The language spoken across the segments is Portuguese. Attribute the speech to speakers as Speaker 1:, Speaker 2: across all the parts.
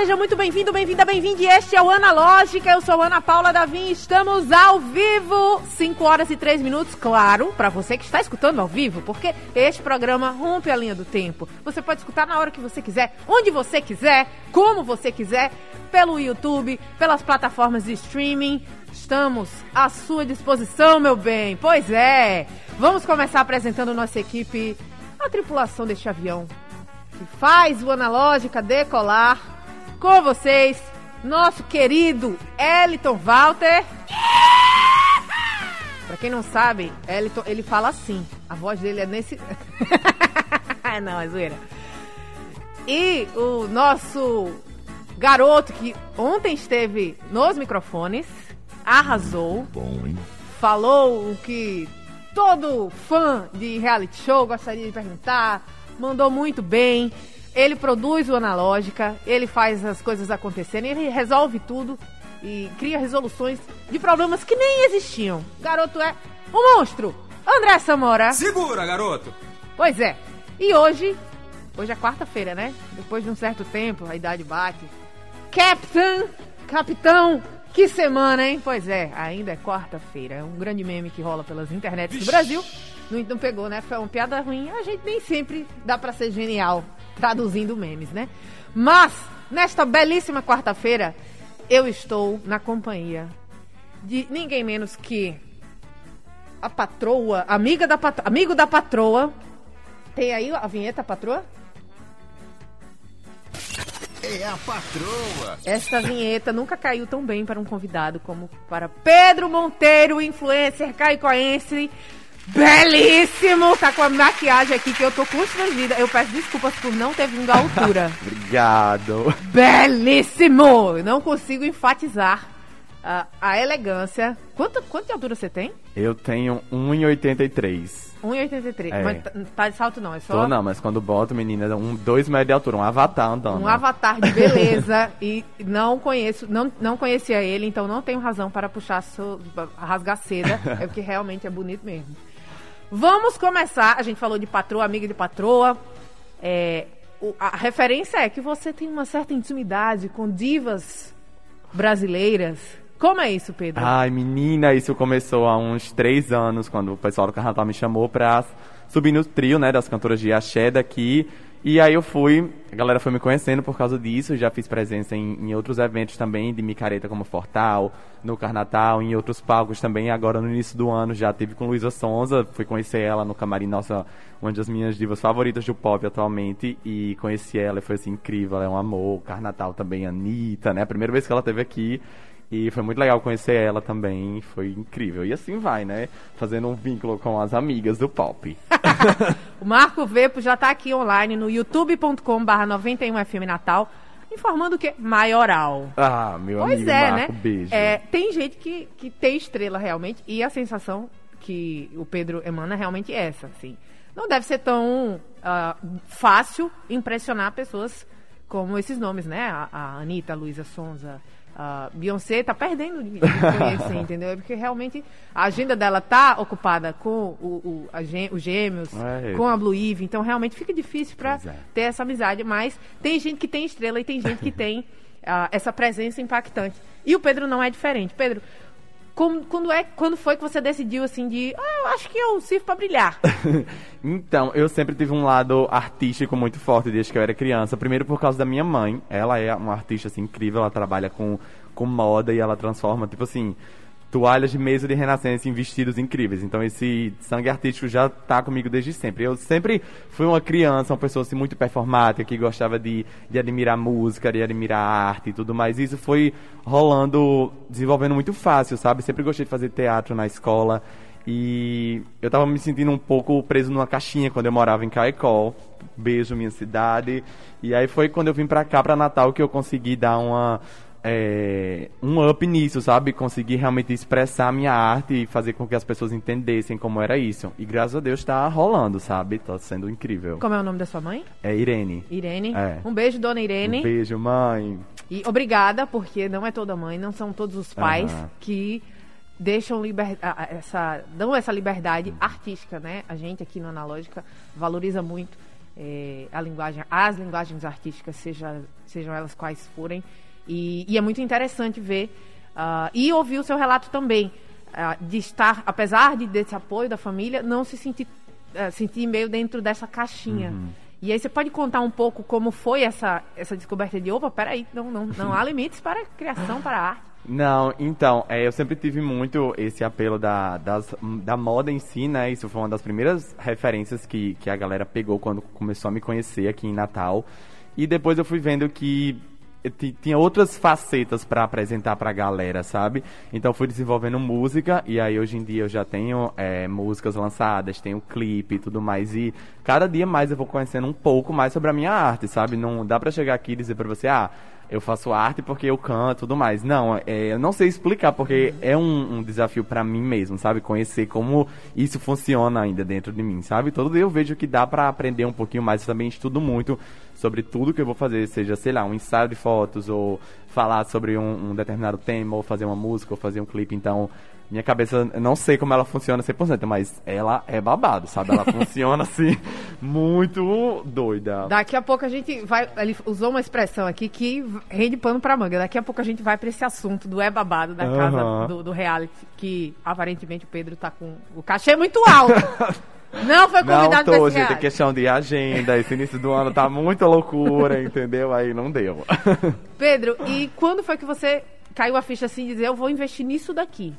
Speaker 1: Seja muito bem-vindo, bem-vinda, bem-vinde. Este é o Analógica. Eu sou Ana Paula Davim. Estamos ao vivo, 5 horas e 3 minutos, claro, para você que está escutando ao vivo, porque este programa rompe a linha do tempo. Você pode escutar na hora que você quiser, onde você quiser, como você quiser, pelo YouTube, pelas plataformas de streaming. Estamos à sua disposição, meu bem. Pois é. Vamos começar apresentando nossa equipe, a tripulação deste avião que faz o Analógica decolar com vocês, nosso querido Eliton Walter. Pra quem não sabe, Eliton, ele fala assim. A voz dele é nesse. não, é zoeira. E o nosso garoto que ontem esteve nos microfones, arrasou.
Speaker 2: Bom, hein?
Speaker 1: Falou o que todo fã de reality show gostaria de perguntar. Mandou muito bem. Ele produz o Analógica, ele faz as coisas acontecerem, ele resolve tudo e cria resoluções de problemas que nem existiam. Garoto é um monstro. André Samora.
Speaker 3: Segura, garoto.
Speaker 1: Pois é. E hoje, hoje é quarta-feira, né? Depois de um certo tempo, a idade bate. Captain, capitão, que semana, hein? Pois é, ainda é quarta-feira. É um grande meme que rola pelas internets do Brasil. Não, não pegou, né? Foi uma piada ruim. A gente nem sempre dá para ser genial traduzindo memes, né? Mas, nesta belíssima quarta-feira, eu estou na companhia de ninguém menos que a patroa, amiga da patroa, amigo da patroa. Tem aí a vinheta, patroa?
Speaker 2: É a patroa.
Speaker 1: Esta vinheta nunca caiu tão bem para um convidado como para Pedro Monteiro, influencer caicoense Belíssimo! Tá com a maquiagem aqui que eu tô constrangida. Eu peço desculpas por não ter vindo à altura.
Speaker 4: Obrigado.
Speaker 1: Belíssimo! Eu não consigo enfatizar a, a elegância. Quanto, quanto de altura você tem?
Speaker 4: Eu tenho 1,83.
Speaker 1: 1,83. É. Mas tá, tá de salto não, é só...
Speaker 4: Tô não, mas quando boto, menina, um, dois metros de altura, um avatar andando.
Speaker 1: Um avatar de beleza e não conheço, não, não conhecia ele, então não tenho razão para puxar, so, rasgar seda, é porque realmente é bonito mesmo. Vamos começar. A gente falou de patroa, amiga de patroa. É, o, a referência é que você tem uma certa intimidade com divas brasileiras. Como é isso, Pedro?
Speaker 4: Ai, menina, isso começou há uns três anos, quando o pessoal do Carnaval me chamou pra subir no trio, né, das cantoras de axé daqui. E aí eu fui, a galera foi me conhecendo por causa disso, já fiz presença em, em outros eventos também, de micareta como Fortal, no Carnatal, em outros palcos também. Agora no início do ano já teve com Luísa Sonza, fui conhecer ela no camarim, nossa, uma das minhas divas favoritas do pop atualmente, e conheci ela e foi assim incrível, ela é um amor. Carnatal também, Anitta, né? A primeira vez que ela esteve aqui, e foi muito legal conhecer ela também, foi incrível. E assim vai, né? Fazendo um vínculo com as amigas do pop.
Speaker 1: o Marco Vepo já está aqui online no youtube.com/barra 91FM Natal, informando que maioral.
Speaker 4: Ah, meu
Speaker 1: pois
Speaker 4: amigo
Speaker 1: é,
Speaker 4: Marco,
Speaker 1: né?
Speaker 4: beijo.
Speaker 1: É, tem gente que, que tem estrela realmente, e a sensação que o Pedro emana é realmente essa, assim. Não deve ser tão uh, fácil impressionar pessoas como esses nomes, né? A, a Anitta, a Luísa Sonza, a Beyoncé tá perdendo de, de conhecer, entendeu? É porque realmente a agenda dela tá ocupada com o, o a, os gêmeos, é. com a Blue Eve, então realmente fica difícil para é. ter essa amizade. Mas tem gente que tem estrela e tem gente que tem uh, essa presença impactante. E o Pedro não é diferente. Pedro, como, quando, é, quando foi que você decidiu assim de, ah, eu acho que eu sirvo para brilhar?
Speaker 4: então, eu sempre tive um lado artístico muito forte desde que eu era criança. Primeiro por causa da minha mãe. Ela é uma artista assim, incrível, ela trabalha com, com moda e ela transforma, tipo assim, toalhas de mesa de renascença em vestidos incríveis. Então esse sangue artístico já está comigo desde sempre. Eu sempre fui uma criança, uma pessoa assim, muito performática, que gostava de, de admirar música, de admirar arte e tudo mais. E isso foi rolando, desenvolvendo muito fácil, sabe? Sempre gostei de fazer teatro na escola. E eu estava me sentindo um pouco preso numa caixinha quando eu morava em Caicó. Beijo, minha cidade. E aí foi quando eu vim para cá, para Natal, que eu consegui dar uma é, um up nisso, sabe? Conseguir realmente expressar a minha arte e fazer com que as pessoas entendessem como era isso. E graças a Deus tá rolando, sabe? Tá sendo incrível.
Speaker 1: Como é o nome da sua mãe?
Speaker 4: É Irene.
Speaker 1: Irene.
Speaker 4: É.
Speaker 1: Um beijo, dona Irene.
Speaker 4: Um beijo, mãe.
Speaker 1: E obrigada, porque não é toda mãe, não são todos os pais
Speaker 4: Aham.
Speaker 1: que deixam liber... essa dão essa liberdade artística, né? A gente aqui no Analógica valoriza muito eh, a linguagem, as linguagens artísticas, seja, sejam elas quais forem. E, e é muito interessante ver ah, e ouvir o seu relato também ah, de estar, apesar de desse apoio da família, não se sentir eh, sentir meio dentro dessa caixinha. E aí você pode contar um pouco como foi essa, essa descoberta de opa, peraí, não, não, não há limites para a criação, para a arte.
Speaker 4: Não, então, é, eu sempre tive muito esse apelo da, das, da moda em si, né? Isso foi uma das primeiras referências que, que a galera pegou quando começou a me conhecer aqui em Natal. E depois eu fui vendo que tinha outras facetas para apresentar pra galera, sabe? Então fui desenvolvendo música e aí hoje em dia eu já tenho é, músicas lançadas, tenho clipe e tudo mais e cada dia mais eu vou conhecendo um pouco mais sobre a minha arte, sabe? Não dá pra chegar aqui e dizer pra você, ah, eu faço arte porque eu canto e tudo mais. Não, é, eu não sei explicar porque é um, um desafio pra mim mesmo, sabe? Conhecer como isso funciona ainda dentro de mim, sabe? Todo dia eu vejo que dá pra aprender um pouquinho mais, eu também estudo muito sobre tudo que eu vou fazer, seja, sei lá, um ensaio de fotos ou falar sobre um, um determinado tema ou fazer uma música ou fazer um clipe, então minha cabeça, não sei como ela funciona 100%, mas ela é babado, sabe? Ela funciona assim, muito doida.
Speaker 1: Daqui a pouco a gente vai. Ele usou uma expressão aqui que rende pano pra manga. Daqui a pouco a gente vai pra esse assunto do é babado da casa
Speaker 4: Aham.
Speaker 1: do, do reality, que aparentemente o Pedro tá com o cachê muito alto. Não foi
Speaker 4: Não
Speaker 1: convidado pra
Speaker 4: tô, gente, é questão de agenda, esse início do ano tá muita loucura, entendeu? Aí não deu.
Speaker 1: Pedro, e quando foi que você caiu a ficha assim dizer, eu vou investir nisso daqui?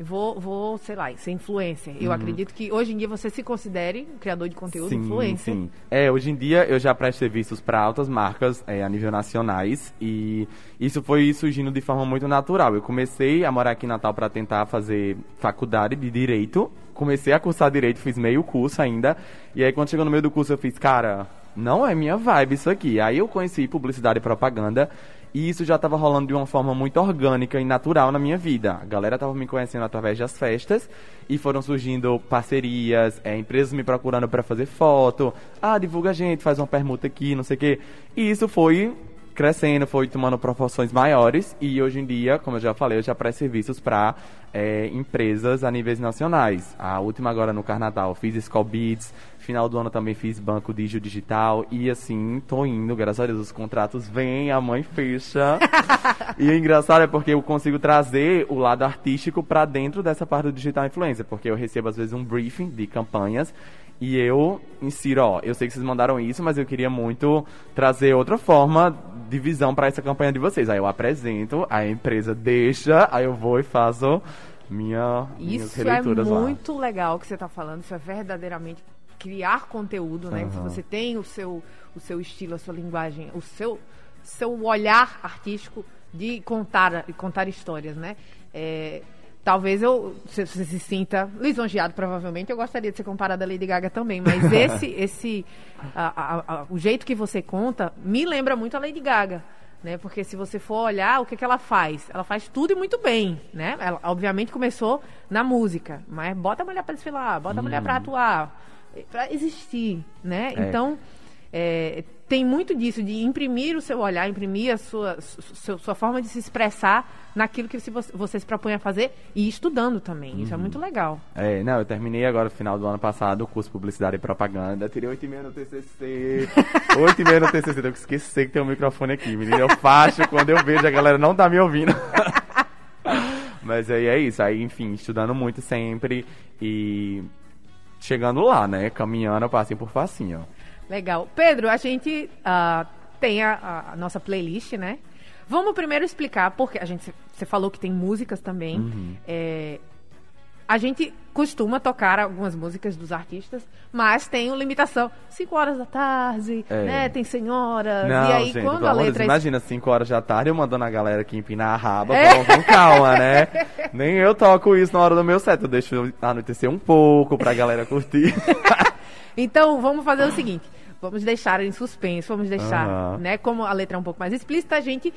Speaker 1: Vou, vou, sei lá, ser influencer. Eu acredito que hoje em dia você se considere criador de conteúdo, influencer.
Speaker 4: Sim. É, hoje em dia eu já presto serviços para altas marcas é, a nível nacionais e isso foi surgindo de forma muito natural. Eu comecei a morar aqui em Natal para tentar fazer faculdade de direito. Comecei a cursar direito, fiz meio curso ainda. E aí quando chegou no meio do curso eu fiz, cara, não é minha vibe isso aqui. Aí eu conheci publicidade e propaganda. E isso já estava rolando de uma forma muito orgânica e natural na minha vida. A galera estava me conhecendo através das festas e foram surgindo parcerias, é, empresas me procurando para fazer foto. Ah, divulga a gente, faz uma permuta aqui, não sei o quê. E isso foi crescendo, foi tomando proporções maiores e hoje em dia, como eu já falei, eu já presto serviços para empresas a níveis nacionais. A última agora no Carnaval, fiz Skull Beats, final do ano também fiz Banco Digio Digital e assim, tô indo, graças a Deus, os contratos vêm, a mãe fecha. e o engraçado é porque eu consigo trazer o lado artístico para dentro dessa parte do digital influencer, porque eu recebo às vezes um briefing de campanhas e eu insiro, ó, eu sei que vocês mandaram isso, mas eu queria muito trazer outra forma de visão para essa campanha de vocês. Aí eu apresento, a empresa deixa, aí eu vou e faço minha, minhas
Speaker 1: Isso é
Speaker 4: releituras lá.
Speaker 1: muito legal que você está falando. Isso é verdadeiramente criar conteúdo, né? Se
Speaker 4: Aham.
Speaker 1: você tem o seu, o seu estilo, a sua linguagem, o seu, seu olhar artístico de contar, de contar histórias, né? É, talvez eu, se você se sinta lisonjeado, provavelmente, eu gostaria de ser comparada a Lady Gaga também, mas esse, esse a- a- a- o jeito que você conta me lembra muito a Lady Gaga. Né? Porque se você for olhar, o que, que ela faz? Ela faz tudo e muito bem, né? Ela, obviamente, começou na música, mas bota a mulher pra desfilar, bota a mulher pra atuar, pra existir, né?
Speaker 4: É.
Speaker 1: Então, é, tem muito disso, de imprimir o seu olhar, imprimir a sua, su- su- sua forma de se expressar naquilo que você, você se propõe a fazer e estudando também. Isso é muito legal.
Speaker 4: É, não, eu terminei agora no final do ano passado o curso de Publicidade e Propaganda. Tirei 8,5 no TCC. 8,5 no TCC. Tenho que esquecer que tem um microfone aqui, menino. Eu faço quando eu vejo a galera não tá me ouvindo. Mas aí é isso. Aí, enfim, estudando muito sempre e chegando lá, né? Caminhando passinho por passinho.
Speaker 1: Legal. Pedro, a gente ah, tem a, a nossa playlist, né? Vamos primeiro explicar, porque a gente você falou que tem músicas também.
Speaker 4: Uhum.
Speaker 1: É, a gente costuma tocar algumas músicas dos artistas, mas tem uma limitação. 5 horas da tarde,
Speaker 4: É.
Speaker 1: né? Tem senhoras.
Speaker 4: Não,
Speaker 1: e aí,
Speaker 4: gente,
Speaker 1: quando a letra é
Speaker 4: Deus, imagina 5 horas da tarde eu mandando a galera aqui empinar a raba.
Speaker 1: É.
Speaker 4: Com calma, né? Nem eu toco isso na hora do meu set. Eu deixo anoitecer um pouco pra galera curtir.
Speaker 1: Então, vamos fazer o seguinte. Vamos deixar em suspenso, vamos deixar,
Speaker 4: Aham.
Speaker 1: né? Como a letra é um pouco mais explícita, a gente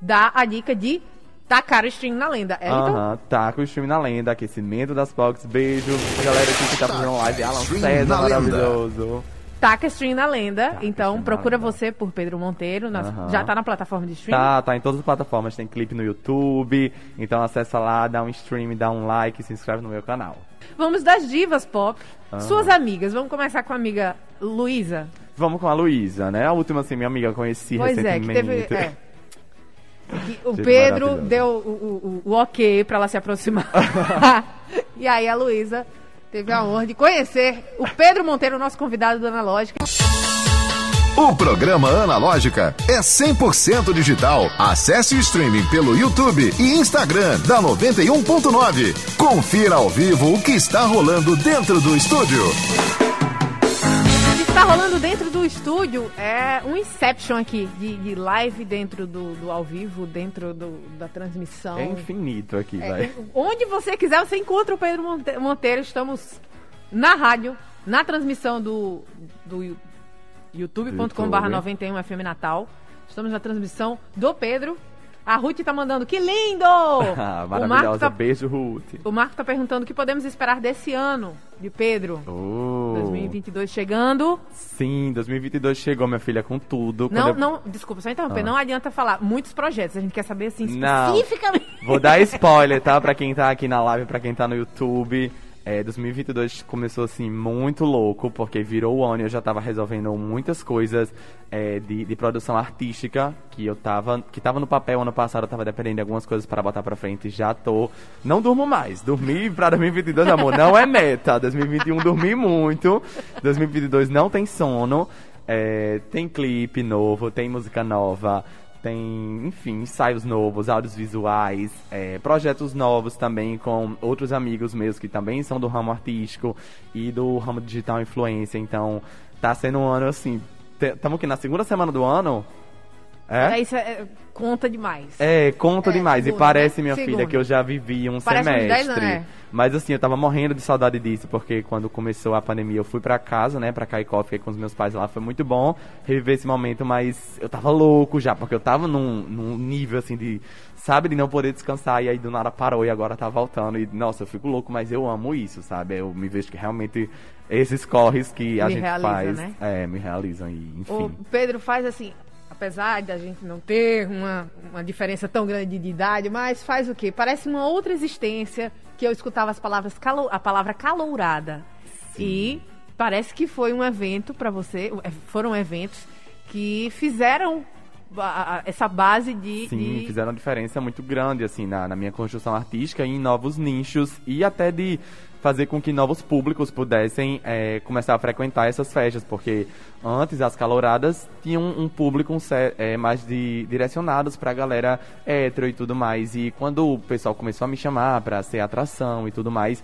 Speaker 1: dá a dica de tacar o stream na lenda. É, então?
Speaker 4: Aham, taca o stream na lenda, aquecimento das box, beijo. Galera aqui que tá fazendo live, Alan César,
Speaker 2: na lenda.
Speaker 4: maravilhoso.
Speaker 1: Taca stream na lenda.
Speaker 4: Taca
Speaker 1: então
Speaker 4: stream na
Speaker 1: procura
Speaker 4: lenda.
Speaker 1: você por Pedro Monteiro. nas-
Speaker 4: Aham.
Speaker 1: Já tá na plataforma de stream?
Speaker 4: Tá, tá em todas as plataformas, tem clipe no YouTube, então acessa lá, dá um stream, dá um like, se inscreve no meu canal.
Speaker 1: Vamos das divas pop. Suas amigas. Vamos começar com a amiga Luísa.
Speaker 4: Vamos com a Luísa, né? A última, assim, minha amiga eu conheci
Speaker 1: Pois é, que
Speaker 4: recentemente.
Speaker 1: teve. é. O Pedro deu o, o- o- ok pra ela se aproximar. e aí a Luísa teve a honra de conhecer o Pedro Monteiro, nosso convidado do Analógica.
Speaker 2: O programa Analógica é 100% digital. Acesse o streaming pelo YouTube e Instagram da 91.9. Confira ao vivo o que está rolando dentro do estúdio.
Speaker 1: Está rolando dentro do estúdio é um Inception aqui, de, de live dentro do, do ao vivo, dentro do- da transmissão.
Speaker 4: É infinito aqui,
Speaker 1: É,
Speaker 4: vai.
Speaker 1: onde você quiser, você encontra o Pedro Monte- Monteiro. Estamos na rádio, na transmissão do, do youtube.com.br
Speaker 4: YouTube.
Speaker 1: 91 FM Natal. Estamos na transmissão do Pedro. A Ruth tá mandando, que lindo!
Speaker 4: Ah, maravilhosa,
Speaker 1: tá,
Speaker 4: beijo, Ruth.
Speaker 1: o Marco tá perguntando o que podemos esperar desse ano de Pedro.
Speaker 4: Oh.
Speaker 1: 2022 chegando.
Speaker 4: Sim, 2022 chegou, minha filha, com tudo.
Speaker 1: Não,
Speaker 4: eu-
Speaker 1: não, desculpa, só interromper.
Speaker 4: Ah.
Speaker 1: Não adianta falar muitos projetos. A gente quer saber assim,
Speaker 4: Não.
Speaker 1: especificamente.
Speaker 4: Vou dar spoiler, tá? Pra quem tá aqui na live, pra quem tá no YouTube. É, 2022 começou assim muito louco, porque virou o ano e eu já tava resolvendo muitas coisas é, de, de produção artística que eu tava, que tava no papel ano passado, eu tava dependendo de algumas coisas para botar pra frente, já tô. Não durmo mais. Dormir pra 2022, amor, não é meta. 2021 dormi muito. 2022 não tem sono. É, tem clipe novo, tem música nova. Tem, enfim, ensaios novos, áudios visuais, é, projetos novos também com outros amigos meus que também são do ramo artístico e do ramo digital influência. Então, tá sendo um ano assim. Estamos aqui na segunda semana do ano. É?
Speaker 1: Isso é- conta demais.
Speaker 4: É, conta
Speaker 1: É,
Speaker 4: demais. e parece,
Speaker 1: né?
Speaker 4: minha
Speaker 1: Segunda.
Speaker 4: filha, que eu já vivi um
Speaker 1: Parece uns
Speaker 4: semestre.
Speaker 1: 10 anos, é.
Speaker 4: Mas assim, eu tava morrendo de saudade disso, porque quando começou a pandemia, eu fui pra casa, né, pra Caicó, fiquei com os meus pais lá, foi muito bom reviver esse momento, mas eu tava louco já, porque eu tava num, num nível assim de, sabe, de não poder descansar, e aí do nada parou e agora tá voltando. E nossa, eu fico louco, mas eu amo isso, sabe? Eu me vejo que realmente esses corres que a
Speaker 1: Me
Speaker 4: gente
Speaker 1: realiza,
Speaker 4: faz,
Speaker 1: né?
Speaker 4: é, me realizam, e enfim.
Speaker 1: O Pedro faz assim, apesar da gente não ter uma, uma diferença tão grande de idade, mas faz o quê? Parece uma outra existência que eu escutava as palavras calo, a palavra calourada. E parece que foi um evento pra você, é, foram eventos que fizeram essa base de,
Speaker 4: Sim,
Speaker 1: de-
Speaker 4: fizeram uma diferença muito grande, assim, na, na minha construção artística em novos nichos e até de fazer com que novos públicos pudessem é, começar a frequentar essas festas, porque antes as caloradas tinham um público é, mais de, direcionados pra galera hétero e tudo mais, e quando o pessoal começou a me chamar pra ser atração e tudo mais,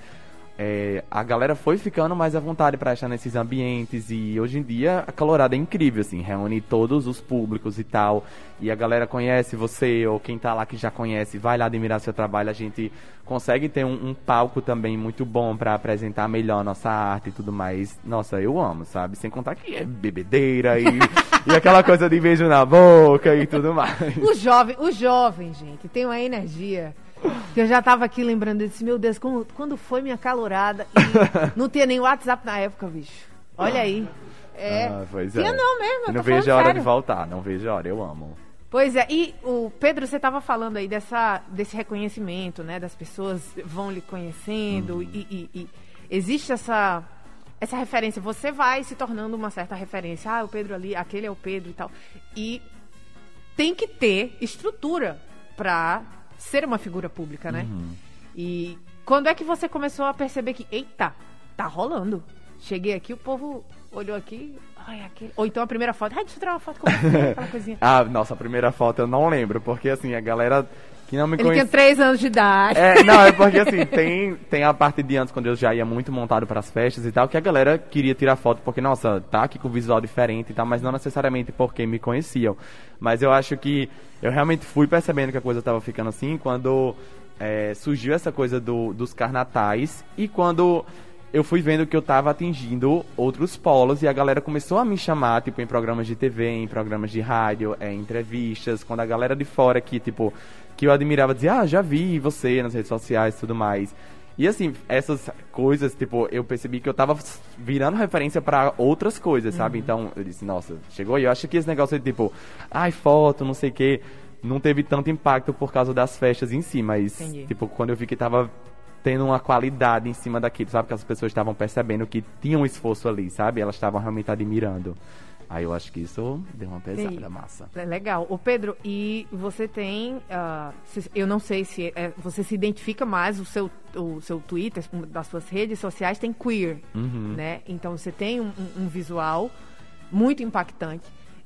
Speaker 4: é, a galera foi ficando mais à vontade para estar nesses ambientes e hoje em dia a Calorada é incrível, assim, reúne todos os públicos e tal. E a galera conhece você, ou quem tá lá que já conhece, vai lá admirar seu trabalho. A gente consegue ter um, um palco também muito bom para apresentar melhor nossa arte e tudo mais. Nossa, eu amo, sabe? Sem contar que é bebedeira e, e aquela coisa de beijo na boca e tudo mais.
Speaker 1: O jovem, o jovem, gente, tem uma energia. Que eu já tava aqui lembrando, eu disse, meu Deus, como- quando foi minha calorada? E não tinha nem WhatsApp na época, bicho. Olha aí. É.
Speaker 4: Ah, pois
Speaker 1: tinha
Speaker 4: é.
Speaker 1: não mesmo, eu
Speaker 4: não vejo a hora
Speaker 1: sério.
Speaker 4: de voltar, não vejo a hora, eu amo.
Speaker 1: Pois é, e o Pedro, você estava falando aí dessa, desse reconhecimento, né? Das pessoas vão lhe conhecendo
Speaker 4: Uhum.
Speaker 1: e, e- e existe essa, essa referência. Você vai se tornando uma certa referência. Ah, o Pedro ali, aquele é o Pedro e tal. E tem que ter estrutura para ser uma figura pública, né?
Speaker 4: Uhum.
Speaker 1: E quando é que você começou a perceber que, eita, tá rolando? Cheguei aqui, o povo olhou aqui, ai, aquele... Ou então a primeira foto, ai, deixa eu tirar uma foto com aquela coisinha.
Speaker 4: Ah, nossa, a primeira foto eu não lembro, porque assim, a galera que não me
Speaker 1: Ele tinha três anos de idade.
Speaker 4: É, não, é porque assim, tem, tem a parte de antes, quando eu já ia muito montado pras festas e tal, que a galera queria tirar foto porque, nossa, tá aqui com visual diferente e tal, mas não necessariamente porque me conheciam. Mas eu acho que eu realmente fui percebendo que a coisa tava ficando assim quando é, surgiu essa coisa do, dos carnatais e quando eu fui vendo que eu tava atingindo outros polos e a galera começou a me chamar, tipo, em programas de TV, em programas de rádio, é, em entrevistas, quando a galera de fora que, tipo, que eu admirava dizia, ah, já vi você nas redes sociais e tudo mais. E assim, essas coisas, tipo, eu percebi que eu tava virando referência para outras coisas, sabe? Então, eu disse, nossa, chegou e eu acho que esse negócio de tipo, ai, foto, não sei o quê, não teve tanto impacto por causa das festas em si, mas,
Speaker 1: Entendi.
Speaker 4: tipo, quando eu vi que tava tendo uma qualidade em cima daquilo, sabe? Que as pessoas estavam percebendo que tinha um esforço ali, sabe? Elas estavam realmente admirando. Aí eu acho que isso deu uma pesada
Speaker 1: Entendi.
Speaker 4: massa.
Speaker 1: É legal. Ô Pedro, e você tem. se- eu não sei se é- você se identifica mais, o seu, o seu Twitter, das suas redes sociais tem queer,
Speaker 4: Uhum.
Speaker 1: né? Então você tem um- um visual muito impactante.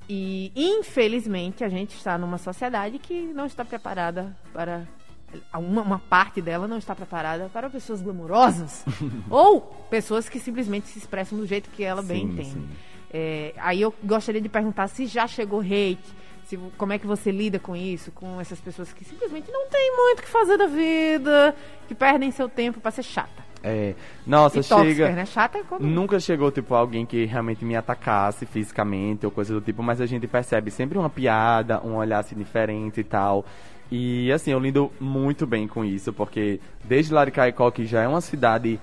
Speaker 1: E infelizmente a gente está numa sociedade que não está preparada para. Uma, uma parte dela não está preparada para pessoas glamourosas ou pessoas que simplesmente se expressam do jeito que ela bem
Speaker 4: Sim,
Speaker 1: entende.
Speaker 4: sim.
Speaker 1: É, aí eu gostaria de perguntar se já chegou hate, se, como é que você lida com isso, com essas pessoas que simplesmente não têm muito o que fazer da vida, que perdem seu tempo para ser chata.
Speaker 4: É, nossa,
Speaker 1: e tóxica,
Speaker 4: chega.
Speaker 1: né? Chata é quando...
Speaker 4: Nunca chegou, tipo, alguém que realmente me atacasse fisicamente ou coisa do tipo, mas a gente percebe sempre uma piada, um olhar assim diferente e tal. E assim, eu lido muito bem com isso, porque desde Laricaicó, que já é uma cidade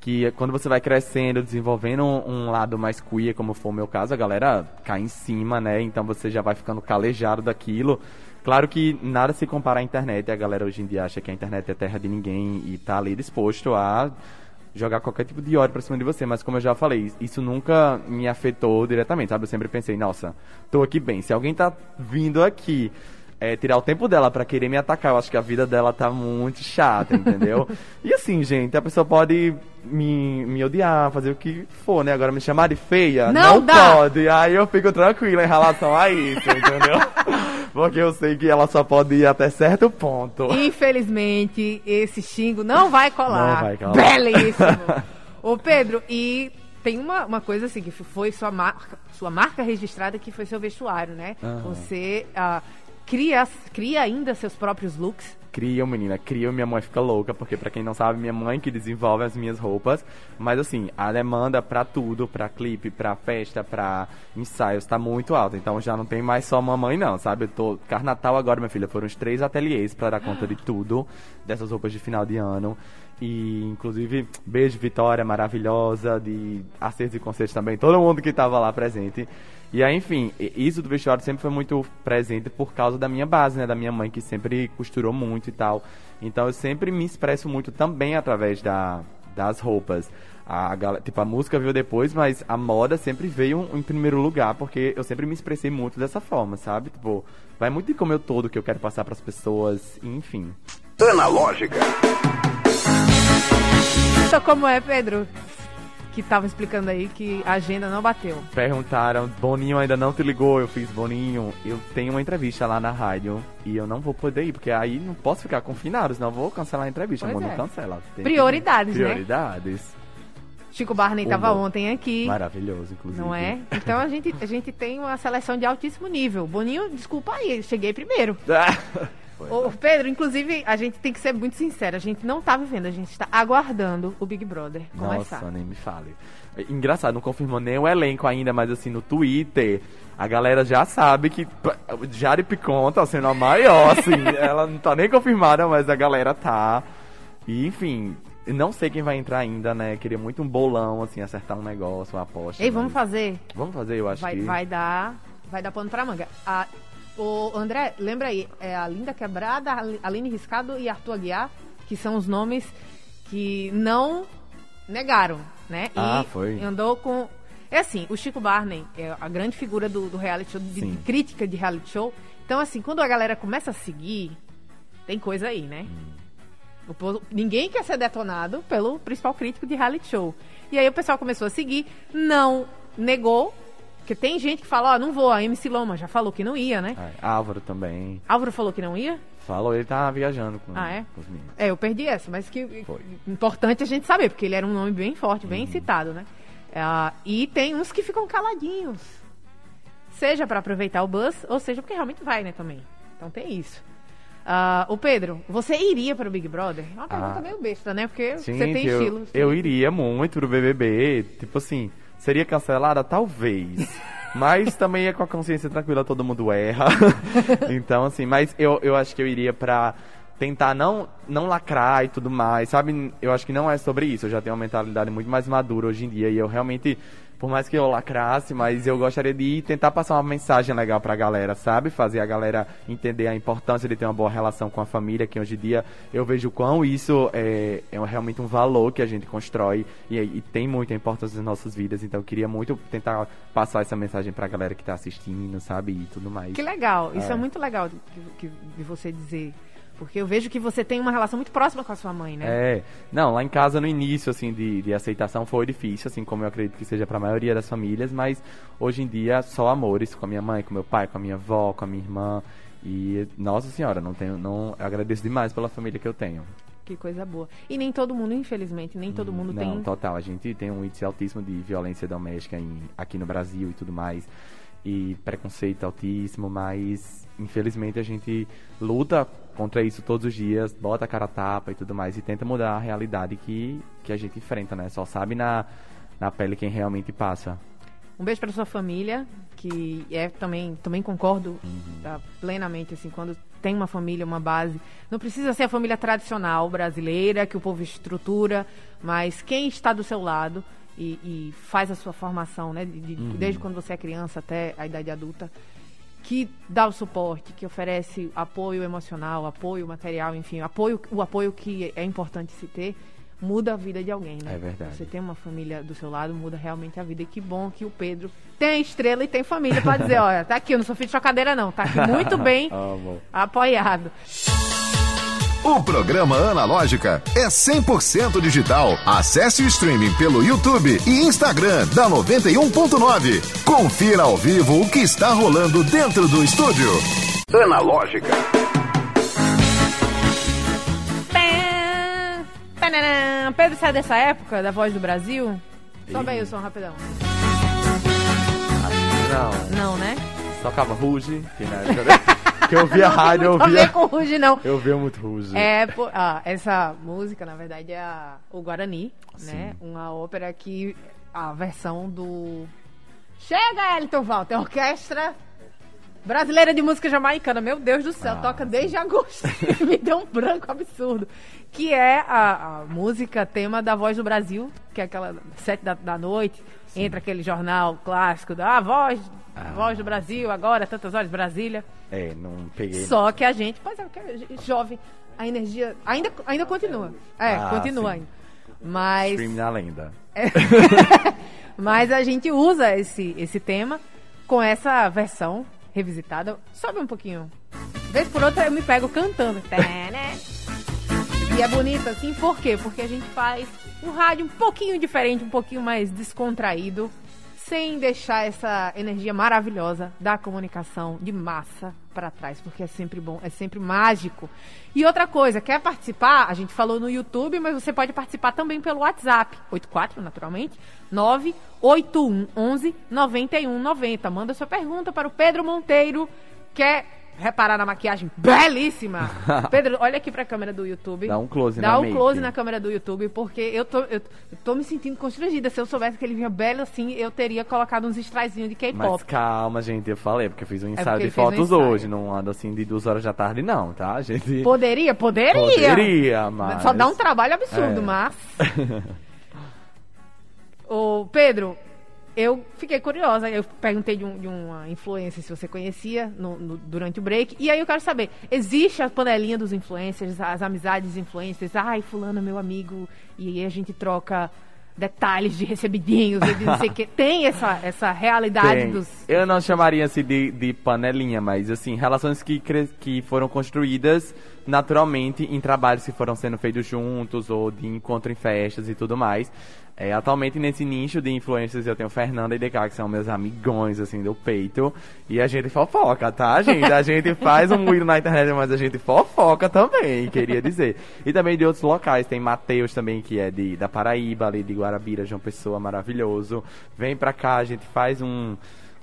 Speaker 4: que quando você vai crescendo, desenvolvendo um, um lado mais queer, como foi o meu caso, a galera cai em cima, né? Então você já vai ficando calejado daquilo. Claro que nada se compara à internet, a galera hoje em dia acha que a internet é terra de ninguém e tá ali disposto a jogar qualquer tipo de ódio pra cima de você, mas como eu já falei, isso nunca me afetou diretamente, sabe? Eu sempre pensei, nossa, tô aqui bem, se alguém tá vindo aqui é, tirar o tempo dela pra querer me atacar, eu acho que a vida dela tá muito chata, entendeu? e assim, gente, a pessoa pode me, me odiar, fazer o que for, né? Agora me chamar de feia,
Speaker 1: Não
Speaker 4: não,
Speaker 1: dá.
Speaker 4: pode. Aí eu fico tranquila em relação a isso, entendeu? Porque eu sei que ela só pode ir até certo ponto.
Speaker 1: Infelizmente, esse xingo não vai colar.
Speaker 4: Não vai colar.
Speaker 1: Belíssimo. Ô, Pedro, e tem uma, uma coisa assim, que foi sua marca, sua marca registrada, que foi seu vestuário, né?
Speaker 4: Aham.
Speaker 1: Você ah, cria, cria ainda seus próprios looks.
Speaker 4: Criam, menina, criam, minha mãe fica louca, porque pra quem não sabe, minha mãe que desenvolve as minhas roupas, mas assim, a demanda pra tudo, pra clipe, pra festa, pra ensaios, tá muito alta, então já não tem mais só mamãe não, sabe? Eu tô, Carnatal agora, minha filha, foram os três ateliês pra dar conta de tudo, dessas roupas de final de ano, e inclusive, beijo Vitória, maravilhosa, de acertos e concertos também, todo mundo que tava lá presente, e aí, enfim, isso do vestuário sempre foi muito presente por causa da minha base, né? Da minha mãe, que sempre costurou muito e tal. Então eu sempre me expresso muito também através da, das roupas. A, gal- tipo, a música veio depois, mas a moda sempre veio em primeiro lugar, porque eu sempre me expressei muito dessa forma, sabe? Tipo, vai muito de como eu tô, do que eu quero passar pras pessoas, enfim.
Speaker 2: Analógica.
Speaker 1: Então, como é, Pedro? Que tava explicando aí que a agenda não bateu.
Speaker 4: Perguntaram, Boninho ainda não te ligou? Eu fiz, Boninho, eu tenho uma entrevista lá na rádio e eu não vou poder ir, porque aí não posso ficar confinado, senão eu vou cancelar a entrevista.
Speaker 1: Pois
Speaker 4: Boninho
Speaker 1: é.
Speaker 4: cancela. Tem que-
Speaker 1: Prioridades, né?
Speaker 4: Prioridades.
Speaker 1: Chico Barney tava
Speaker 4: Humor.
Speaker 1: ontem aqui.
Speaker 4: Maravilhoso, inclusive.
Speaker 1: Não é? Então a gente, a gente tem uma seleção de altíssimo nível. Boninho, desculpa aí, cheguei primeiro. Ô, Pedro, inclusive, a gente tem que ser muito sincero. A gente não tá vivendo, a gente está aguardando o Big Brother começar.
Speaker 4: Nossa, nem me fale. É Engraçado, não confirmou nem o elenco ainda, mas assim, no Twitter, a galera já sabe que Jari Picon tá sendo a maior, assim. ela não tá nem confirmada, mas a galera tá. E, enfim, não sei quem vai entrar ainda, né? Queria muito um bolão, assim, acertar um negócio, uma aposta.
Speaker 1: Ei, vamos
Speaker 4: mas-
Speaker 1: fazer.
Speaker 4: Vamos fazer, eu acho
Speaker 1: Vai,
Speaker 4: que.
Speaker 1: vai dar. Vai dar pano pra manga. A, o André, lembra aí, é a Linda Quebrada, Aline Riscado e Arthur Aguiar, que são os nomes que não negaram, né? E
Speaker 4: Ah, foi.
Speaker 1: andou com. É assim, o Chico Barney é a grande figura do, do reality show, de, de crítica de reality show. Então, assim, quando a galera começa a seguir, tem coisa aí, né? O povo- ninguém quer ser detonado pelo principal crítico de reality show. E aí o pessoal começou a seguir, não negou, porque tem gente que fala, ó, não vou, a MC Loma já falou que não ia, né?
Speaker 4: É, Álvaro também.
Speaker 1: Álvaro falou que não ia?
Speaker 4: Falou, ele tá viajando com,
Speaker 1: Ah, é?
Speaker 4: com os meninos.
Speaker 1: É, eu perdi essa, mas que
Speaker 4: Foi.
Speaker 1: importante a gente saber, porque ele era um nome bem forte, bem
Speaker 4: Uhum.
Speaker 1: citado, né? Ah, e tem uns que ficam caladinhos. Seja pra aproveitar o buzz, ou seja porque realmente vai, né, também. Então tem isso. Ah, o Pedro, você iria para o Big Brother? É uma pergunta
Speaker 4: Ah.
Speaker 1: meio besta, né? Porque você
Speaker 4: Gente,
Speaker 1: tem
Speaker 4: eu,
Speaker 1: estilo.
Speaker 4: eu iria muito pro BBB. Tipo assim, seria cancelada? Talvez. Mas também é com a consciência tranquila, todo mundo erra. então, assim, mas eu, eu acho que eu iria pra tentar não, não lacrar e tudo mais, sabe? Eu acho que não é sobre isso. Eu já tenho uma mentalidade muito mais madura hoje em dia e eu realmente, por mais que eu lacrasse, mas eu gostaria de ir tentar passar uma mensagem legal pra galera, sabe? Fazer a galera entender a importância de ter uma boa relação com a família, que hoje em dia eu vejo o quão isso é, é realmente um valor que a gente constrói e, e tem muita importância nas nossas vidas. Então eu queria muito tentar passar essa mensagem pra galera que tá assistindo, sabe? E tudo mais.
Speaker 1: Que legal, isso é,
Speaker 4: É.
Speaker 1: muito legal de, que- de você dizer. Porque eu vejo que você tem uma relação muito próxima com a sua mãe, né?
Speaker 4: É, não, lá em casa no início, assim, de, de aceitação foi difícil, assim, como eu acredito que seja pra maioria das famílias, mas hoje em dia só amores com a minha mãe, com meu pai, com a minha avó, com a minha irmã. E, nossa senhora, não tenho, não, eu agradeço demais pela família que eu tenho.
Speaker 1: Que coisa boa. E nem todo mundo, infelizmente, nem todo mundo
Speaker 4: não,
Speaker 1: tem.
Speaker 4: total, a gente tem um índice altíssimo de violência doméstica em- aqui no Brasil e tudo mais. E preconceito altíssimo, mas infelizmente a gente luta contra isso todos os dias, bota a cara a tapa e tudo mais, e tenta mudar a realidade que, que a gente enfrenta, né? Só sabe na, na pele quem realmente passa.
Speaker 1: Um beijo para sua família, que é também, também concordo
Speaker 4: Uhum.
Speaker 1: tá, plenamente, assim, quando tem uma família, uma base. Não precisa ser a família tradicional brasileira, que o povo estrutura, mas quem está do seu lado e, e faz a sua formação, né? de- de-
Speaker 4: Uhum.
Speaker 1: Desde quando você é criança até a idade adulta, que dá o suporte, que oferece apoio emocional, apoio material, enfim, apoio, o apoio que é importante se ter, muda a vida de alguém, né?
Speaker 4: É verdade.
Speaker 1: Você tem uma família do seu lado, muda realmente a vida. E que bom que o Pedro tem estrela e tem família pra dizer, olha, tá aqui, eu não sou filho de chocadeira não, tá aqui muito bem apoiado.
Speaker 2: O programa Analógica é 100% digital. Acesse o streaming pelo YouTube e Instagram da 91.9. Confira ao vivo o que está rolando dentro do estúdio. Analógica.
Speaker 1: Pedro sai dessa época da Voz do Brasil? Sobe aí o som rapidão.
Speaker 4: Não,
Speaker 1: Não, né?
Speaker 4: Tocava Ruge, que na época que eu via rádio, eu
Speaker 1: Não
Speaker 4: via,
Speaker 1: ver com Ruge, não.
Speaker 4: eu via muito Ruge.
Speaker 1: É, pô, ah, essa música, na verdade, é a- o Guarani, né?
Speaker 4: Sim.
Speaker 1: Uma ópera que a versão do. Chega, Elton Walter, orquestra brasileira de música jamaicana. Meu Deus do céu,
Speaker 4: Ah,
Speaker 1: toca desde agosto. Me deu um branco absurdo. Que é a, a música tema da Voz do Brasil, que é aquela sete da, da noite. Entra aquele jornal clássico da ah, Voz,
Speaker 4: Ah.
Speaker 1: Voz do Brasil, agora, tantas horas, Brasília.
Speaker 4: É, não peguei.
Speaker 1: Só que a gente, pois é, jovem, a energia ainda, ainda continua. É,
Speaker 4: Ah,
Speaker 1: continua
Speaker 4: sim.
Speaker 1: ainda. Mas,
Speaker 4: Stream na lenda.
Speaker 1: mas a gente usa esse, esse tema com essa versão revisitada. Sobe um pouquinho. Vez por outra eu me pego cantando. Tene. E é bonito assim, por quê? Porque a gente faz um rádio um pouquinho diferente, um pouquinho mais descontraído, sem deixar essa energia maravilhosa da comunicação de massa para trás, porque é sempre bom, é sempre mágico. E outra coisa, quer participar? A gente falou no YouTube, mas você pode participar também pelo WhatsApp, 84 naturalmente, 981 11 9190. Manda sua pergunta para o Pedro Monteiro, quer reparar na maquiagem belíssima. Pedro, olha aqui para a câmera do YouTube.
Speaker 4: Dá um close
Speaker 1: Dá
Speaker 4: na
Speaker 1: um
Speaker 4: make.
Speaker 1: close na câmera do YouTube, porque eu tô, eu, eu tô me sentindo constrangida. Se eu soubesse que ele vinha belo assim, eu teria colocado uns extrazinhos de
Speaker 4: Mas
Speaker 1: K-pop.
Speaker 4: calma, gente, eu falei, porque eu fiz um ensaio
Speaker 1: porque
Speaker 4: de
Speaker 1: fez um
Speaker 4: fotos
Speaker 1: ensaio.
Speaker 4: hoje, não ando assim de duas horas da tarde, não, tá, gente?
Speaker 1: Poderia? Poderia.
Speaker 4: Poderia, mas...
Speaker 1: Só dá um trabalho absurdo,
Speaker 4: É.
Speaker 1: mas. Ô, Pedro, eu fiquei curiosa. Eu perguntei de, um- de uma influencer se você conhecia no- no- durante o break. E aí eu quero saber: existe a panelinha dos influencers, as amizades influencers? Ai, Fulano é meu amigo. E aí a gente troca detalhes de recebidinhos e de não sei o quê. Tem essa, essa realidade
Speaker 4: Tem.
Speaker 1: dos.
Speaker 4: Eu não chamaria assim de, de panelinha, mas assim, relações que, que foram construídas naturalmente em trabalhos que foram sendo feitos juntos ou de encontro em festas e tudo mais. É, atualmente nesse nicho de influencers eu tenho Fernanda e DK, que são meus amigões, assim, do peito. E a gente fofoca, tá, gente? A gente faz um moído na internet, mas a gente fofoca também, queria dizer. E também de outros locais. Tem Matheus também, que é de, da Paraíba, ali de Guarabira, João Pessoa, maravilhoso. Vem pra cá, a gente faz um,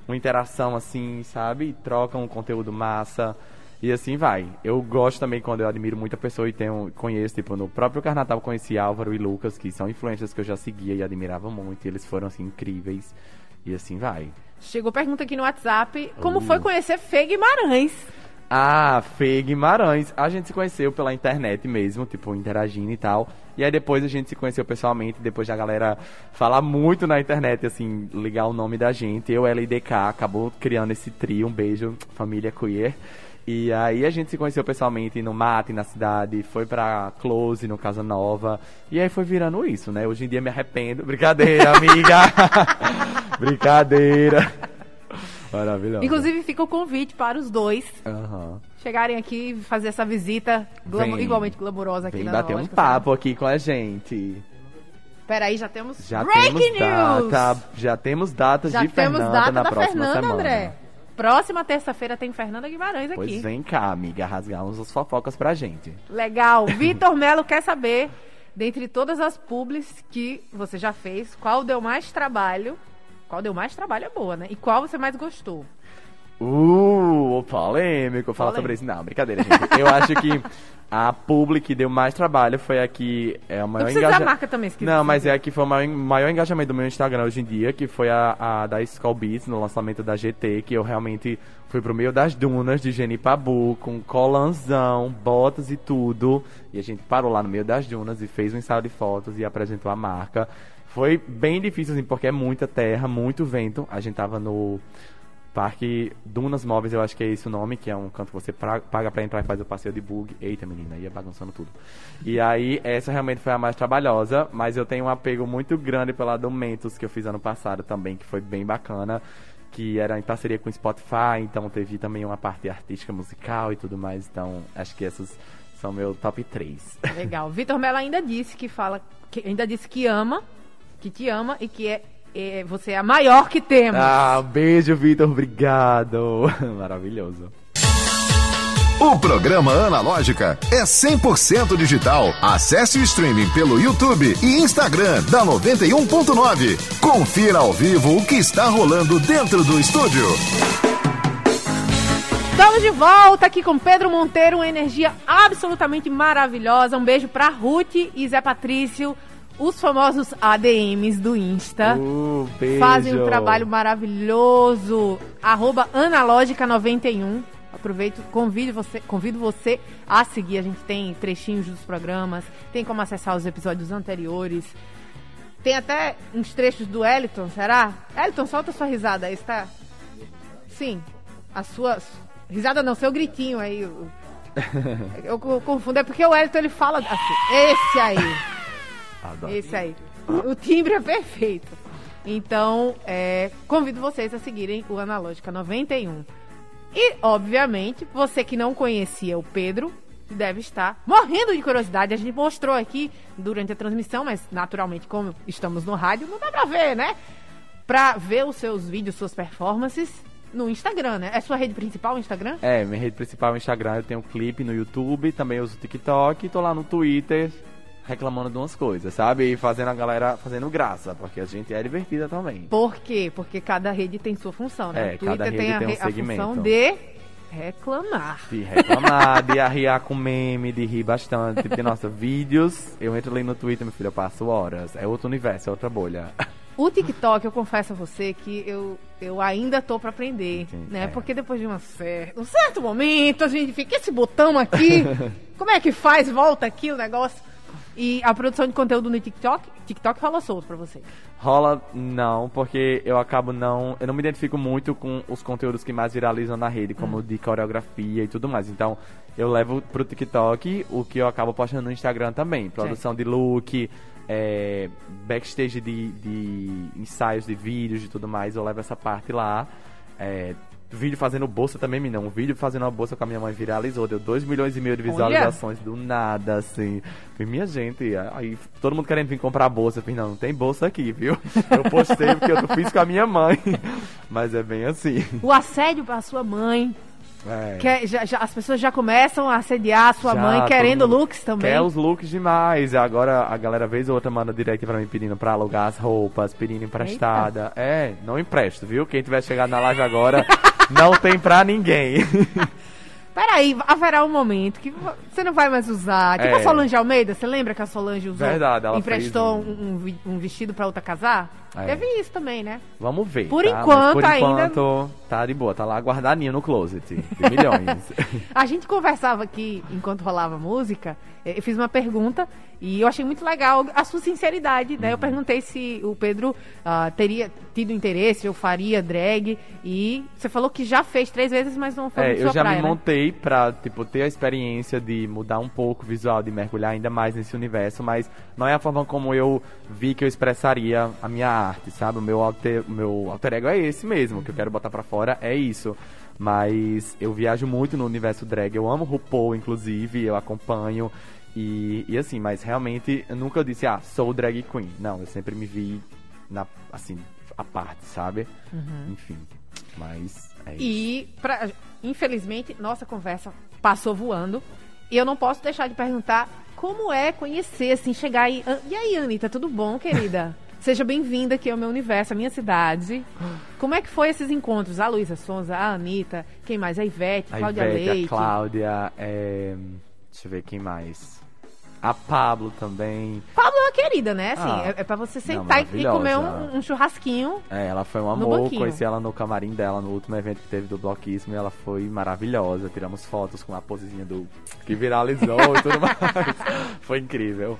Speaker 4: uma interação assim, sabe? Troca um conteúdo massa. E assim vai. Eu gosto também quando eu admiro muita pessoa e tenho, conheço, tipo, no próprio Carnatal conheci Álvaro e Lucas, que são influências que eu já seguia e admirava muito. E eles foram, assim, incríveis. E assim vai.
Speaker 1: Chegou pergunta aqui no WhatsApp. Como
Speaker 4: Uh.
Speaker 1: foi conhecer Fê Guimarães?
Speaker 4: Ah, Fê Guimarães. A gente se conheceu pela internet mesmo, tipo, interagindo e tal. E aí depois a gente se conheceu pessoalmente, depois da galera falar muito na internet, assim, ligar o nome da gente. Eu, ela e DK, acabou criando esse trio, um beijo, família queer. E aí a gente se conheceu pessoalmente no mate, na cidade, foi pra Close, no Casa Nova. E aí foi virando isso, né? Hoje em dia me arrependo. Brincadeira, amiga! Brincadeira! Maravilhoso.
Speaker 1: Inclusive, fica o convite para os dois
Speaker 4: Aham.
Speaker 1: chegarem aqui e fazer essa visita
Speaker 4: Vem.
Speaker 1: igualmente glamourosa aqui
Speaker 4: Vem
Speaker 1: na
Speaker 4: bater um papo aqui com a gente.
Speaker 1: Peraí, já temos
Speaker 4: Já
Speaker 1: breaking
Speaker 4: temos
Speaker 1: news!
Speaker 4: data, já temos datas
Speaker 1: Já
Speaker 4: de
Speaker 1: temos
Speaker 4: Fernanda
Speaker 1: data
Speaker 4: na
Speaker 1: da
Speaker 4: próxima
Speaker 1: Fernanda,
Speaker 4: semana.
Speaker 1: André. Próxima terça-feira tem Fernanda Guimarães aqui.
Speaker 4: Pois vem cá, amiga, rasgar uns as fofocas pra gente.
Speaker 1: Legal. Vitor Melo quer saber, dentre todas as publis que você já fez, qual deu mais trabalho? Qual deu mais trabalho é boa, né? E qual você mais gostou?
Speaker 4: Uh, polêmico falar
Speaker 1: Polêmico.
Speaker 4: sobre isso. Não, brincadeira, gente. Eu acho que a publi que deu mais trabalho foi a que é o maior
Speaker 1: precisa
Speaker 4: engaja-
Speaker 1: dar marca também, quiser
Speaker 4: Não, mas é a que foi o maior, maior engajamento do meu Instagram hoje em dia, que foi a, a da Skull Beats, no lançamento da GT, que eu realmente fui pro meio das dunas de Genipabu, com colanzão, botas e tudo. E a gente parou lá no meio das dunas e fez um ensaio de fotos e apresentou a marca. Foi bem difícil, assim, porque é muita terra, muito vento. A gente tava no Parque Dunas Móveis, eu acho que é esse o nome, que é um canto que você paga pra entrar e faz o passeio de bug. Eita, menina, ia bagunçando tudo. E aí, essa realmente foi a mais trabalhosa, mas eu tenho um apego muito grande pela do Mentos, que eu fiz ano passado também, que foi bem bacana, que era em parceria com o Spotify, então teve também uma parte artística musical e tudo mais, então acho que essas são meu top 3.
Speaker 1: Legal. Vitor Melo ainda disse que fala, que ainda disse que ama, que te ama e que é, é- você é a maior que temos.
Speaker 4: ah, beijo, Vitor, obrigado. Maravilhoso.
Speaker 2: O programa Analógica é 100% digital. Acesse o streaming pelo YouTube e Instagram da 91.9. Confira ao vivo o que está rolando dentro do estúdio.
Speaker 1: Estamos de volta aqui com Pedro Monteiro, uma energia absolutamente maravilhosa. Um beijo pra Ruth e Zé Patrício, os famosos ADMs do Insta.
Speaker 4: Uh.
Speaker 1: Fazem um trabalho maravilhoso. Arroba Analógica91. Aproveito, convido você, convido você a seguir. A gente tem trechinhos dos programas, tem como acessar os episódios anteriores. Tem até uns trechos do Eliton, será? Eliton, solta sua risada aí, está? Sim. A sua. Risada não, seu gritinho aí. o- Eu co- confundo, é porque o Eliton ele fala assim. Esse aí.
Speaker 4: Adoro.
Speaker 1: Esse aí. O timbre é perfeito. Então, é, convido vocês a seguirem o Analógica 91. E, obviamente, você que não conhecia o Pedro, deve estar morrendo de curiosidade. A gente mostrou aqui durante a transmissão, mas naturalmente, como estamos no rádio, não dá pra ver, né? Pra ver os seus vídeos, suas performances no Instagram, né? É sua rede principal o Instagram?
Speaker 4: É, minha rede principal é o Instagram, eu tenho um clipe no YouTube, também uso o TikTok, tô lá no Twitter reclamando de umas coisas, sabe? E fazendo a galera fazendo graça, porque a gente é divertida também.
Speaker 1: Por quê? Porque cada rede tem sua função, né?
Speaker 4: É,
Speaker 1: o Twitter
Speaker 4: cada rede
Speaker 1: tem, a,
Speaker 4: tem um
Speaker 1: a
Speaker 4: segmento.
Speaker 1: função de reclamar.
Speaker 4: De reclamar, de arriar com meme, de rir bastante. De, nossa, vídeos, eu entro ali no Twitter, meu filho, eu passo horas. É outro universo, é outra bolha.
Speaker 1: O TikTok, eu confesso a você que eu, eu ainda tô pra aprender,
Speaker 4: Sim,
Speaker 1: né?
Speaker 4: é.
Speaker 1: Porque depois de uma um certo momento, a gente fica, esse botão aqui, como é que faz? Volta aqui o negócio. E a produção de conteúdo no TikTok, TikTok rola solto pra você.
Speaker 4: Rola não, porque eu acabo não. Eu não me identifico muito com os conteúdos que mais viralizam na rede, como de coreografia e tudo mais. Então, eu levo pro TikTok o que eu acabo postando no Instagram também. Produção de look, é, backstage de, de ensaios de vídeos e tudo mais. Eu levo essa parte lá. É, vídeo fazendo bolsa também, menina. Um vídeo fazendo uma bolsa com a minha mãe viralizou. Deu 2 milhões e meio de
Speaker 1: Olha.
Speaker 4: visualizações do nada, assim. Falei, minha gente, aí todo mundo querendo vir comprar bolsa. Eu falei, não, não tem bolsa aqui, viu? Eu postei porque eu fiz com a minha mãe. Mas é bem assim.
Speaker 1: O assédio pra sua mãe,
Speaker 4: É.
Speaker 1: que já, já- as pessoas já começam a assediar a sua
Speaker 4: Já,
Speaker 1: mãe, querendo looks também.
Speaker 4: Quer os looks demais. Agora a galera, vez ou outra, manda direct pra mim pedindo pra alugar as roupas, pedindo emprestada. É, não empresto, viu? Quem tiver chegado na live agora, não tem pra ninguém.
Speaker 1: Peraí, haverá um momento que você não vai mais usar. Tipo
Speaker 4: É.
Speaker 1: a Solange Almeida, você lembra que a Solange usou?
Speaker 4: Verdade, ela
Speaker 1: emprestou
Speaker 4: fez
Speaker 1: um, um um vestido pra outra casar?
Speaker 4: É.
Speaker 1: Teve isso também, né?
Speaker 4: Vamos ver.
Speaker 1: Por
Speaker 4: tá?
Speaker 1: Enquanto,
Speaker 4: por
Speaker 1: ainda-
Speaker 4: enquanto, tá de boa, tá lá guardadinho no closet. De milhões.
Speaker 1: A gente conversava aqui enquanto rolava música. eh, Eu fiz uma pergunta e eu achei muito legal a sua sinceridade,
Speaker 4: Uhum.
Speaker 1: né? Eu perguntei se o Pedro ah, teria tido interesse, eu faria drag. E você falou que já fez três vezes, mas não foi
Speaker 4: É,
Speaker 1: muito
Speaker 4: eu já
Speaker 1: praia,
Speaker 4: me
Speaker 1: né?
Speaker 4: montei pra, tipo, ter a experiência de mudar um pouco o visual, de mergulhar ainda mais nesse universo, mas não é a forma como eu vi que eu expressaria a minha arte, sabe? O meu alter, meu alter ego é esse mesmo, que eu quero botar pra fora é isso. Mas eu viajo muito no universo drag, eu amo RuPaul, inclusive, eu acompanho. E, e assim, mas realmente eu nunca disse, ah, sou drag queen. Não, eu sempre me vi na, assim, a parte, sabe? Enfim, mas é isso.
Speaker 1: E, pra- infelizmente, nossa conversa passou voando. E eu não posso deixar de perguntar como é conhecer, assim, chegar aí. An- E aí, Anitta, tudo bom, querida? Seja bem-vinda aqui ao meu universo, à minha cidade. Como é que foi esses encontros? A Luísa Sonza, a Anitta, quem mais? A Ivete,
Speaker 4: A
Speaker 1: Cláudia
Speaker 4: Ivete,
Speaker 1: Leite.
Speaker 4: a Cláudia, é... deixa eu ver quem mais. A Pablo também.
Speaker 1: Pablo é uma querida, né? Assim,
Speaker 4: Ah,
Speaker 1: é, é pra você
Speaker 4: não,
Speaker 1: sentar e- e comer um, um churrasquinho.
Speaker 4: É, ela foi um amor, conheci ela no camarim dela no último evento que teve do Bloquismo e ela foi maravilhosa. Tiramos fotos com a posezinha do que viralizou e tudo mais. Foi incrível.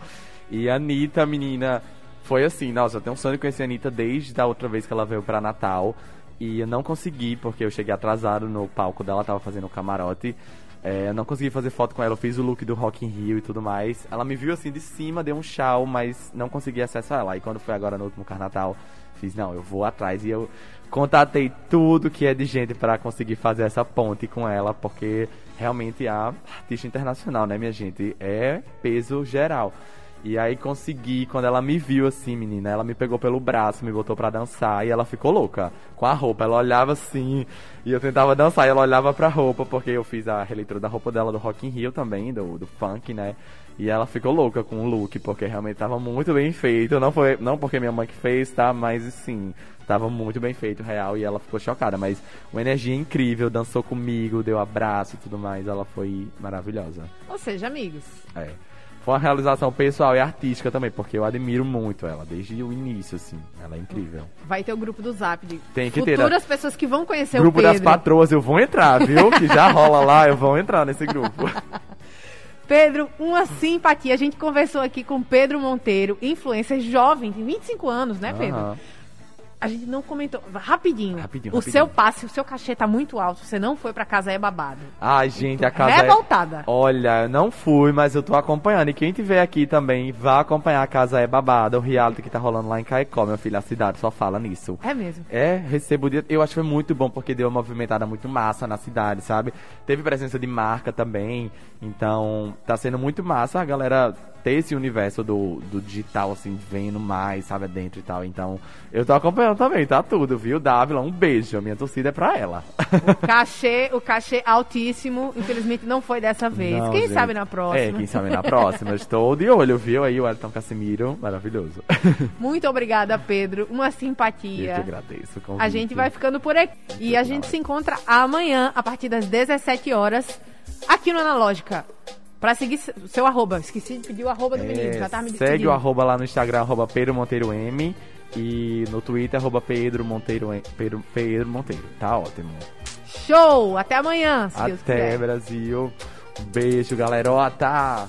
Speaker 4: E a Anitta, menina, foi assim, nossa, eu tenho um sonho de conhecer a Anitta desde a outra vez que ela veio pra Natal. E eu não consegui, porque eu cheguei atrasado no palco dela, tava fazendo o camarote. É, eu não consegui fazer foto com ela, eu fiz o look do Rock in Rio e tudo mais. Ela me viu assim de cima, deu um chau, mas não consegui acesso a ela. E quando foi agora no último carnaval, fiz, não, eu vou atrás. E eu contatei tudo que é de gente para conseguir fazer essa ponte com ela, porque realmente a artista internacional, né, minha gente? É peso geral. E aí consegui, quando ela me viu assim, menina, ela me pegou pelo braço, me botou pra dançar e ela ficou louca com a roupa. Ela olhava assim e eu tentava dançar e ela olhava pra roupa, porque eu fiz a releitura da roupa dela do Rock in Rio também, do, do funk, né? E ela ficou louca com o look, porque realmente tava muito bem feito. Não foi, não porque minha mãe que fez, tá? Mas sim, tava muito bem feito, real, e ela ficou chocada. Mas uma energia incrível, dançou comigo, deu abraço e tudo mais. Ela foi maravilhosa.
Speaker 1: Ou seja, amigos.
Speaker 4: É. Foi uma realização pessoal e artística também, porque eu admiro muito ela, desde o início, assim. Ela é incrível.
Speaker 1: Vai ter o grupo do Zap de
Speaker 4: Tem que ter,
Speaker 1: futuras pessoas que vão conhecer
Speaker 4: grupo
Speaker 1: o
Speaker 4: das
Speaker 1: Pedro.
Speaker 4: patroas, eu vou entrar, viu? Que já rola lá, eu vou entrar nesse grupo.
Speaker 1: Pedro, uma simpatia. A gente conversou aqui com Pedro Monteiro, influencer jovem, tem 25 anos, né, Pedro? A gente não comentou. Rapidinho.
Speaker 4: Rapidinho,
Speaker 1: o
Speaker 4: rapidinho.
Speaker 1: seu passe, o seu cachê tá muito alto. Você não foi pra casa é babado.
Speaker 4: Ai, gente, a casa é...
Speaker 1: Revoltada.
Speaker 4: Olha, eu não fui, mas eu tô acompanhando. E quem tiver aqui também, vá acompanhar a Casa é Babada, o reality que tá rolando lá em Caicó, meu filho. A cidade só fala nisso.
Speaker 1: É mesmo.
Speaker 4: É, recebo. Eu acho que foi muito bom porque deu uma movimentada muito massa na cidade, sabe? Teve presença de marca também. Então, tá sendo muito massa a galera ter esse universo do, do digital, assim, vendo mais, sabe, dentro e tal. Então, eu tô acompanhando também, tá tudo, viu? Dávila, um beijo. A minha torcida é pra ela.
Speaker 1: Cachê, o cachê altíssimo. Infelizmente não foi dessa vez.
Speaker 4: Não,
Speaker 1: quem
Speaker 4: gente.
Speaker 1: sabe na próxima.
Speaker 4: É, quem sabe na próxima. Eu Estou de olho, viu? Aí o Elton Casimiro, maravilhoso.
Speaker 1: Muito obrigada, Pedro. Uma
Speaker 4: Eu que
Speaker 1: simpatia.
Speaker 4: agradeço. o convite.
Speaker 1: A gente vai ficando por aqui. E a gente se encontra amanhã, a partir das 17 horas, aqui no Analógica. Pra seguir seu arroba. Esqueci de pedir o arroba do
Speaker 4: É,
Speaker 1: menino. Já me
Speaker 4: segue
Speaker 1: despedindo.
Speaker 4: o arroba lá no Instagram, arroba Pedro Monteiro M. E no Twitter, arroba Pedro Monteiro, M- Pedro, Pedro Monteiro. Tá ótimo.
Speaker 1: Show! Até amanhã, se Deus
Speaker 4: Até,
Speaker 1: quiser.
Speaker 4: Brasil. Um beijo, galerota.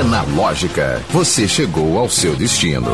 Speaker 2: Analógica, você chegou ao seu destino.